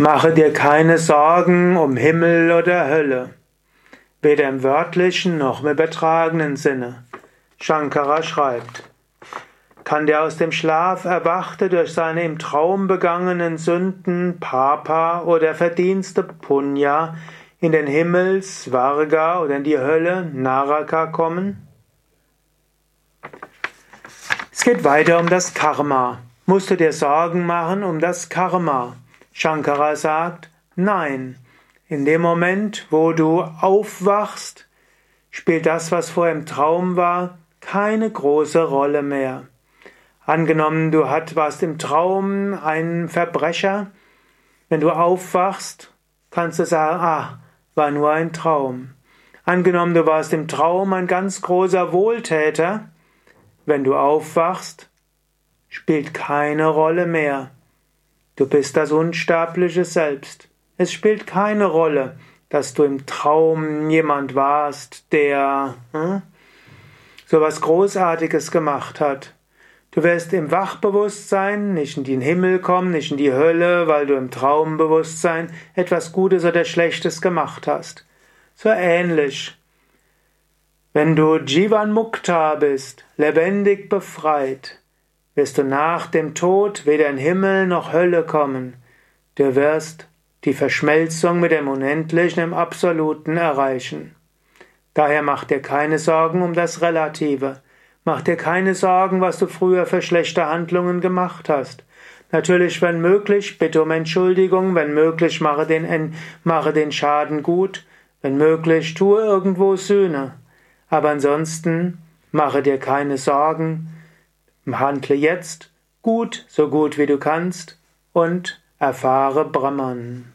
Mache dir keine Sorgen um Himmel oder Hölle, weder im wörtlichen noch im übertragenen Sinne. Shankara schreibt, kann der aus dem Schlaf Erwachte durch seine im Traum begangenen Sünden Papa oder Verdienste Punya in den Himmel Svarga oder in die Hölle Naraka kommen? Es geht weiter um das Karma. Musst du dir Sorgen machen um das Karma? Shankara sagt, nein, in dem Moment, wo du aufwachst, spielt das, was vorher im Traum war, keine große Rolle mehr. Angenommen, du warst im Traum ein Verbrecher, wenn du aufwachst, kannst du sagen, ah, war nur ein Traum. Angenommen, du warst im Traum ein ganz großer Wohltäter, wenn du aufwachst, spielt keine Rolle mehr. Du bist das unsterbliche Selbst. Es spielt keine Rolle, dass du im Traum jemand warst, der hm, so was Großartiges gemacht hat. Du wirst im Wachbewusstsein nicht in den Himmel kommen, nicht in die Hölle, weil du im Traumbewusstsein etwas Gutes oder Schlechtes gemacht hast. So ähnlich. Wenn du Jivan Mukta bist, lebendig befreit, wirst du nach dem Tod weder in Himmel noch Hölle kommen. Du wirst die Verschmelzung mit dem Unendlichen im Absoluten erreichen. Daher mach dir keine Sorgen um das Relative. Mach dir keine Sorgen, was du früher für schlechte Handlungen gemacht hast. Natürlich, wenn möglich, bitte um Entschuldigung, wenn möglich, mache den, mache den Schaden gut, wenn möglich, tue irgendwo Sühne. Aber ansonsten, mache dir keine Sorgen, Handle jetzt gut, so gut wie du kannst und erfahre Brahman.